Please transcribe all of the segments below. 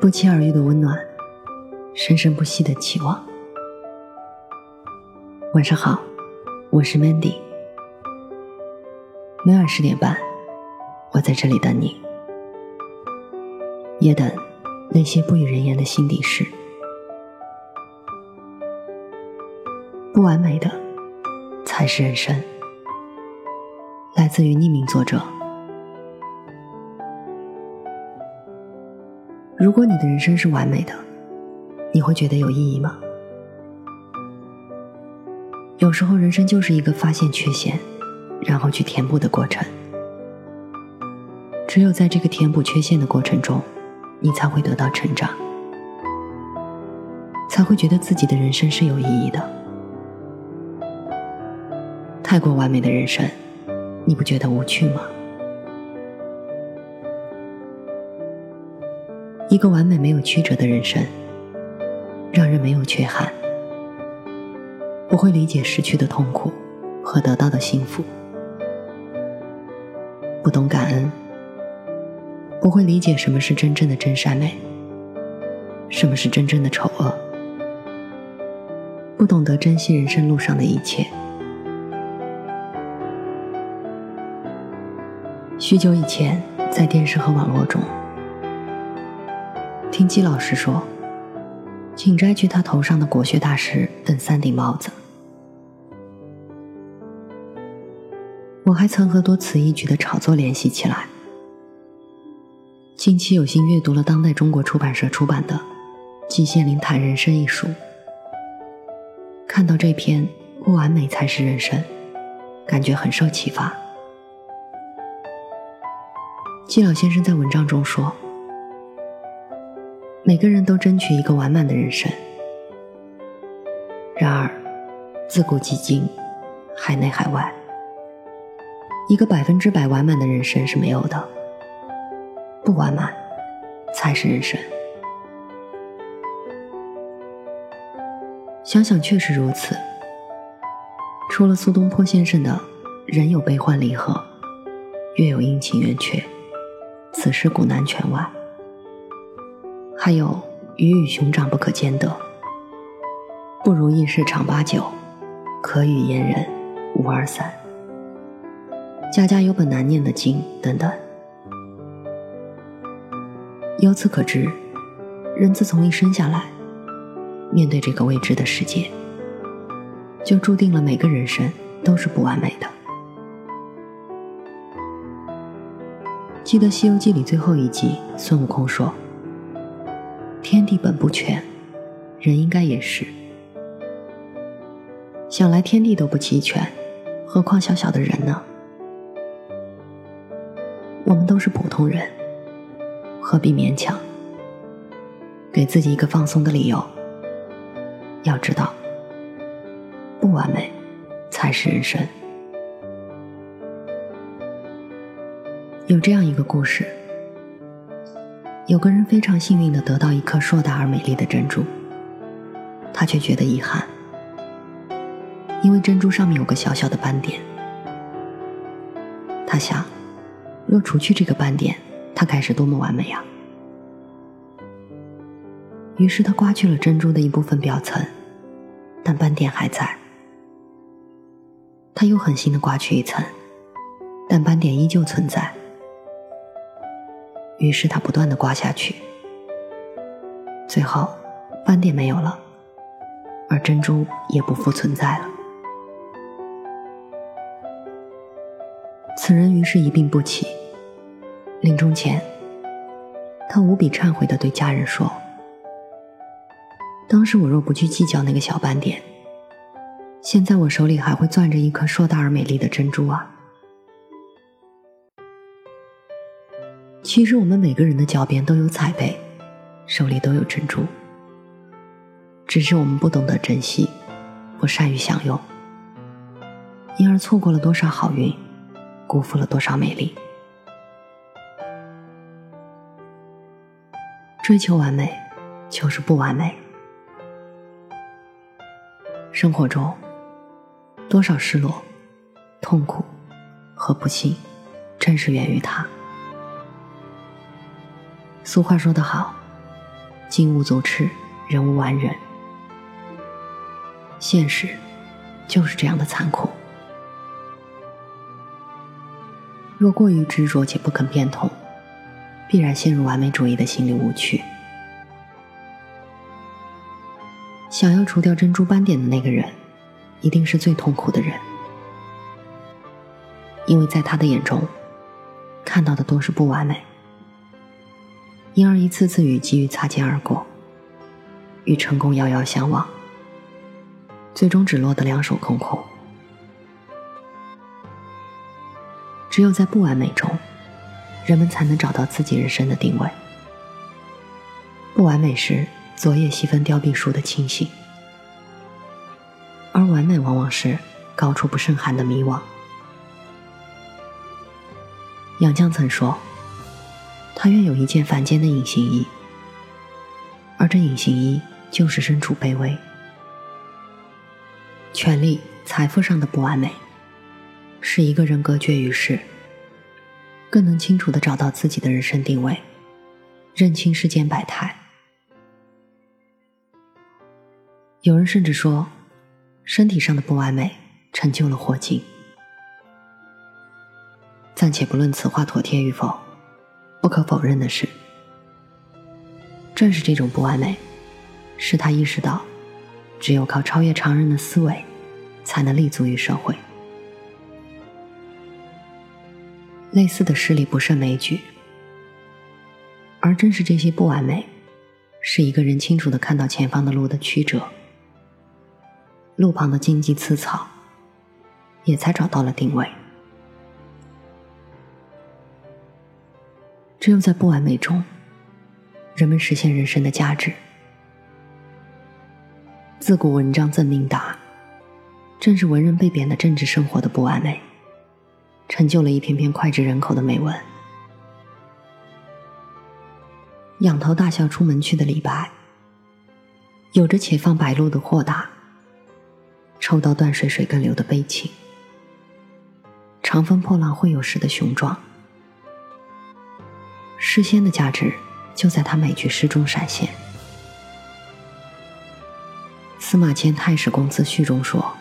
不期而遇的温暖，生生不息的期望。晚上好，我是 Mandy。每晚十点半，我在这里等你，也等那些不与人言的心底事。不完美的才是人生。来自于匿名作者。如果你的人生是完美的，你会觉得有意义吗？有时候，人生就是一个发现缺陷，然后去填补的过程。只有在这个填补缺陷的过程中，你才会得到成长，才会觉得自己的人生是有意义的。太过完美的人生，你不觉得无趣吗？一个完美没有曲折的人生，让人没有缺憾，不会理解失去的痛苦和得到的幸福，不懂感恩，不会理解什么是真正的真善美，什么是真正的丑恶，不懂得珍惜人生路上的一切。许久以前，在电视和网络中。听季老师说，请摘去他头上的国学大师等三顶帽子。我还曾和多此一举的炒作联系起来。近期有幸阅读了当代中国出版社出版的《季羡林谈人生》一书，看到这篇“不完美才是人生”，感觉很受启发。季老先生在文章中说。每个人都争取一个完满的人生，然而，自古及今，海内海外，一个百分之百完满的人生是没有的。不完满，才是人生。想想确实如此。除了苏东坡先生的“人有悲欢离合，月有阴晴圆缺，此事古难全”外，还有鱼与熊掌不可兼得，不如意事常八九，可与言人无二三。家家有本难念的经等等。由此可知，人自从一生下来，面对这个未知的世界，就注定了每个人生都是不完美的。记得《西游记》里最后一集，孙悟空说。天地本不全，人应该也是。想来天地都不齐全，何况小小的人呢？我们都是普通人，何必勉强？给自己一个放松的理由。要知道，不完美才是人生。有这样一个故事。有个人非常幸运的得到一颗硕大而美丽的珍珠，他却觉得遗憾，因为珍珠上面有个小小的斑点。他想，若除去这个斑点，它该是多么完美啊！于是他刮去了珍珠的一部分表层，但斑点还在。他又狠心的刮去一层，但斑点依旧存在。于是他不断的刮下去，最后斑点没有了，而珍珠也不复存在了。此人于是一病不起，临终前，他无比忏悔的对家人说：“当时我若不去计较那个小斑点，现在我手里还会攥着一颗硕大而美丽的珍珠啊。”其实我们每个人的脚边都有彩贝，手里都有珍珠，只是我们不懂得珍惜，不善于享用，因而错过了多少好运，辜负了多少美丽。追求完美，就是不完美。生活中，多少失落、痛苦和不幸，正是源于它。俗话说得好，金无足赤，人无完人。现实就是这样的残酷。若过于执着且不肯变通，必然陷入完美主义的心理误区。想要除掉珍珠斑点的那个人，一定是最痛苦的人，因为在他的眼中，看到的都是不完美，因而一次次与机遇擦肩而过，与成功遥遥相望，最终只落得两手空空。只有在不完美中，人们才能找到自己人生的定位。不完美时，昨夜西风凋敝树的清醒；而完美往往是高处不胜寒的迷惘。杨绛曾说：“他愿有一件凡间的隐形衣，而这隐形衣就是身处卑微、权力、财富上的不完美。”使一个人隔绝于世，更能清楚的找到自己的人生定位，认清世间百态。有人甚至说，身体上的不完美成就了霍金。暂且不论此话妥帖与否，不可否认的是，正是这种不完美，使他意识到，只有靠超越常人的思维，才能立足于社会。类似的事例不胜枚举，而正是这些不完美，使一个人清楚的看到前方的路的曲折，路旁的荆棘刺草，也才找到了定位。只有在不完美中，人们实现人生的价值。自古文章赠命达，正是文人被贬的政治生活的不完美。成就了一篇篇脍炙人口的美文。仰头大笑出门去的李白，有着且放白鹿的豁达，抽刀断水水更流的悲情，长风破浪会有时的雄壮。诗仙的价值就在他每句诗中闪现。司马迁《太史公自序》中说：“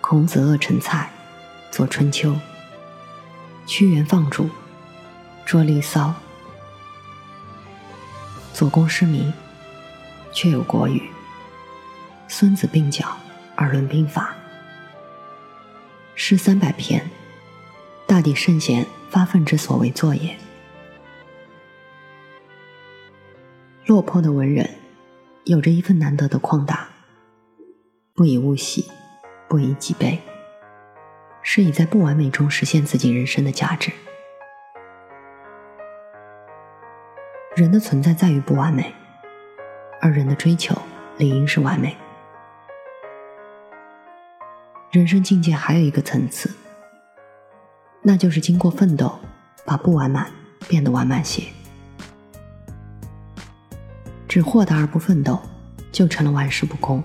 孔子恶陈蔡。”作《春秋》，屈原放逐，捉离骚；左公失明，却有国语；孙子并脚，而论兵法。诗三百篇，大抵圣贤发愤之所为作也。落魄的文人，有着一份难得的旷达，不以物喜，不以己悲。是以在不完美中实现自己人生的价值。人的存在在于不完美，而人的追求理应是完美。人生境界还有一个层次，那就是经过奋斗，把不完满变得完满些。只豁达而不奋斗，就成了玩世不恭，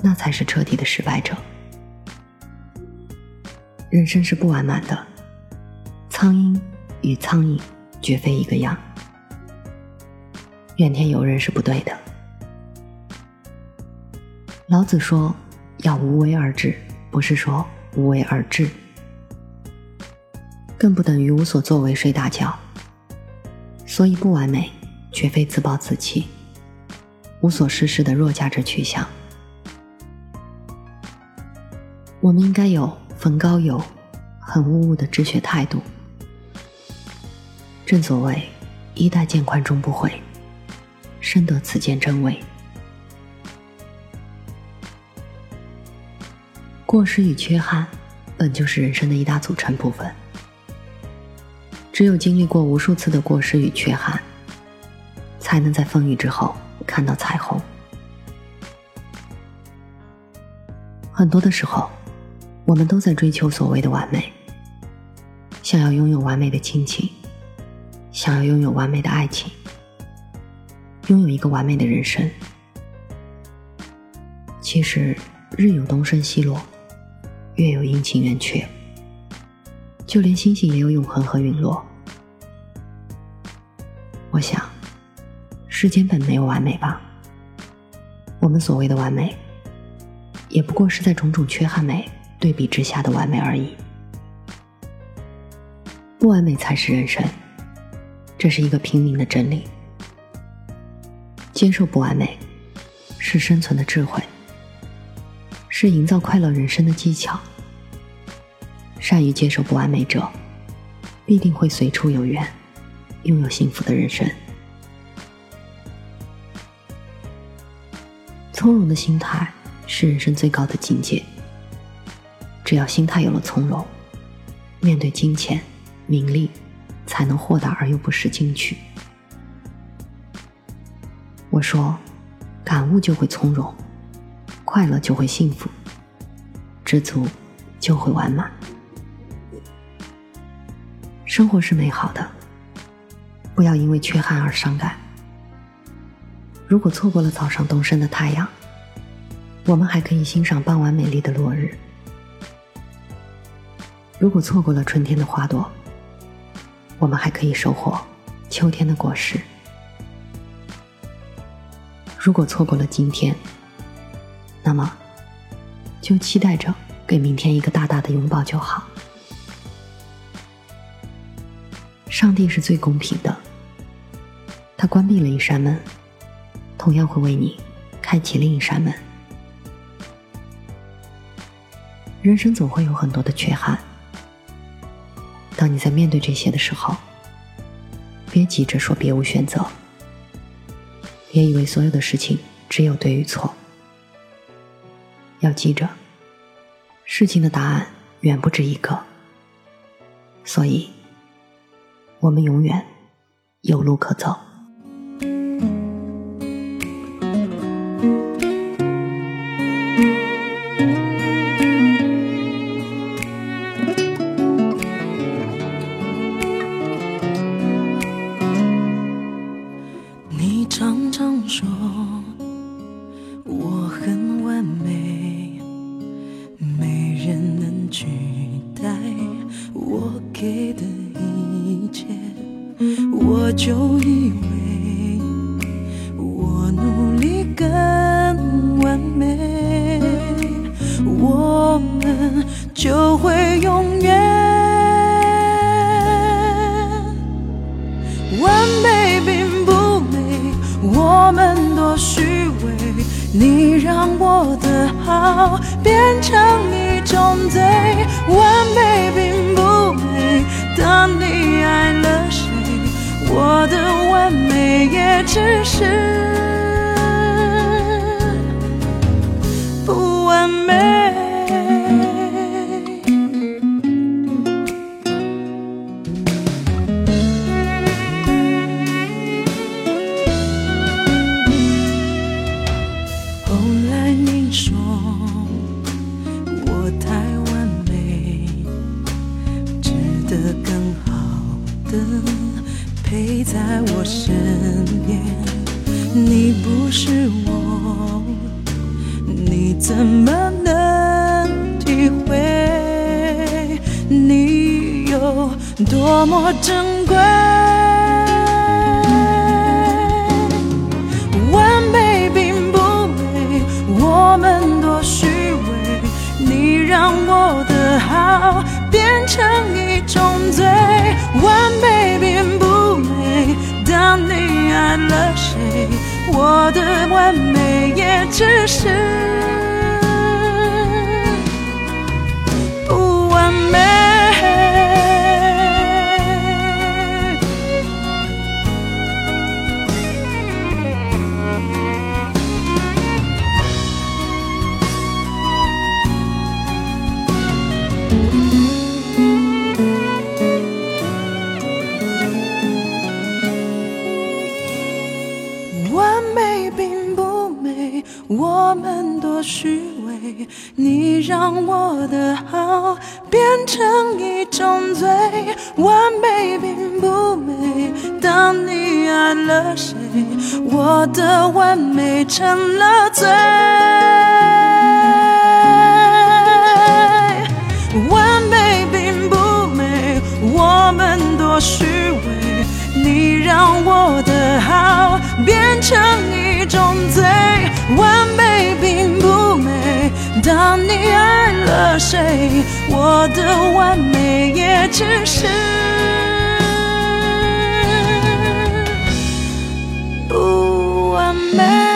那才是彻底的失败者。人生是不完满的，苍蝇与苍蝇绝非一个样。怨天尤人是不对的。老子说要无为而治，不是说无为而治，更不等于无所作为睡大觉。所以不完美绝非自暴自弃，无所事事的弱价值取向。我们应该有。逢高友，很务务的治学态度。正所谓，衣带渐宽终不悔，深得此间真味。过失与缺憾，本就是人生的一大组成部分。只有经历过无数次的过失与缺憾，才能在风雨之后看到彩虹。很多的时候。我们都在追求所谓的完美，想要拥有完美的亲情，想要拥有完美的爱情，拥有一个完美的人生。其实，日有东升西落，月有阴晴圆缺，就连星星也有永恒和陨落。我想，世间本没有完美吧？我们所谓的完美，也不过是在种种缺憾美对比之下的完美而已。不完美才是人生，这是一个平民的真理。接受不完美，是生存的智慧，是营造快乐人生的技巧。善于接受不完美者，必定会随处有缘，拥有幸福的人生。从容的心态是人生最高的境界。只要心态有了从容，面对金钱、名利，才能豁达而又不失进取。我说，感悟就会从容，快乐就会幸福，知足就会完满。生活是美好的，不要因为缺憾而伤感。如果错过了早上东升的太阳，我们还可以欣赏傍晚美丽的落日；如果错过了春天的花朵，我们还可以收获秋天的果实；如果错过了今天，那么就期待着给明天一个大大的拥抱就好。上帝是最公平的，他关闭了一扇门。同样会为你开启另一扇门。人生总会有很多的缺憾，当你在面对这些的时候，别急着说别无选择，别以为所有的事情只有对与错。要记着，事情的答案远不止一个，所以，我们永远有路可走。就会永远完美并不美，我们多虚伪。你让我的好变成一种罪，完美并不美。当你爱了谁？我的完美也只是多么珍贵？完美并不美，我们多虚伪，你让我的好变成一种罪。完美并不美。当你爱了谁，我的完美也只是。虚伪，你让我的好变成一种罪。完美并不美，当你爱了谁，我的完美成了罪。完美并不美，我们多虚伪，你让我的好变成一种罪。完美谁我的完美也只是不完美。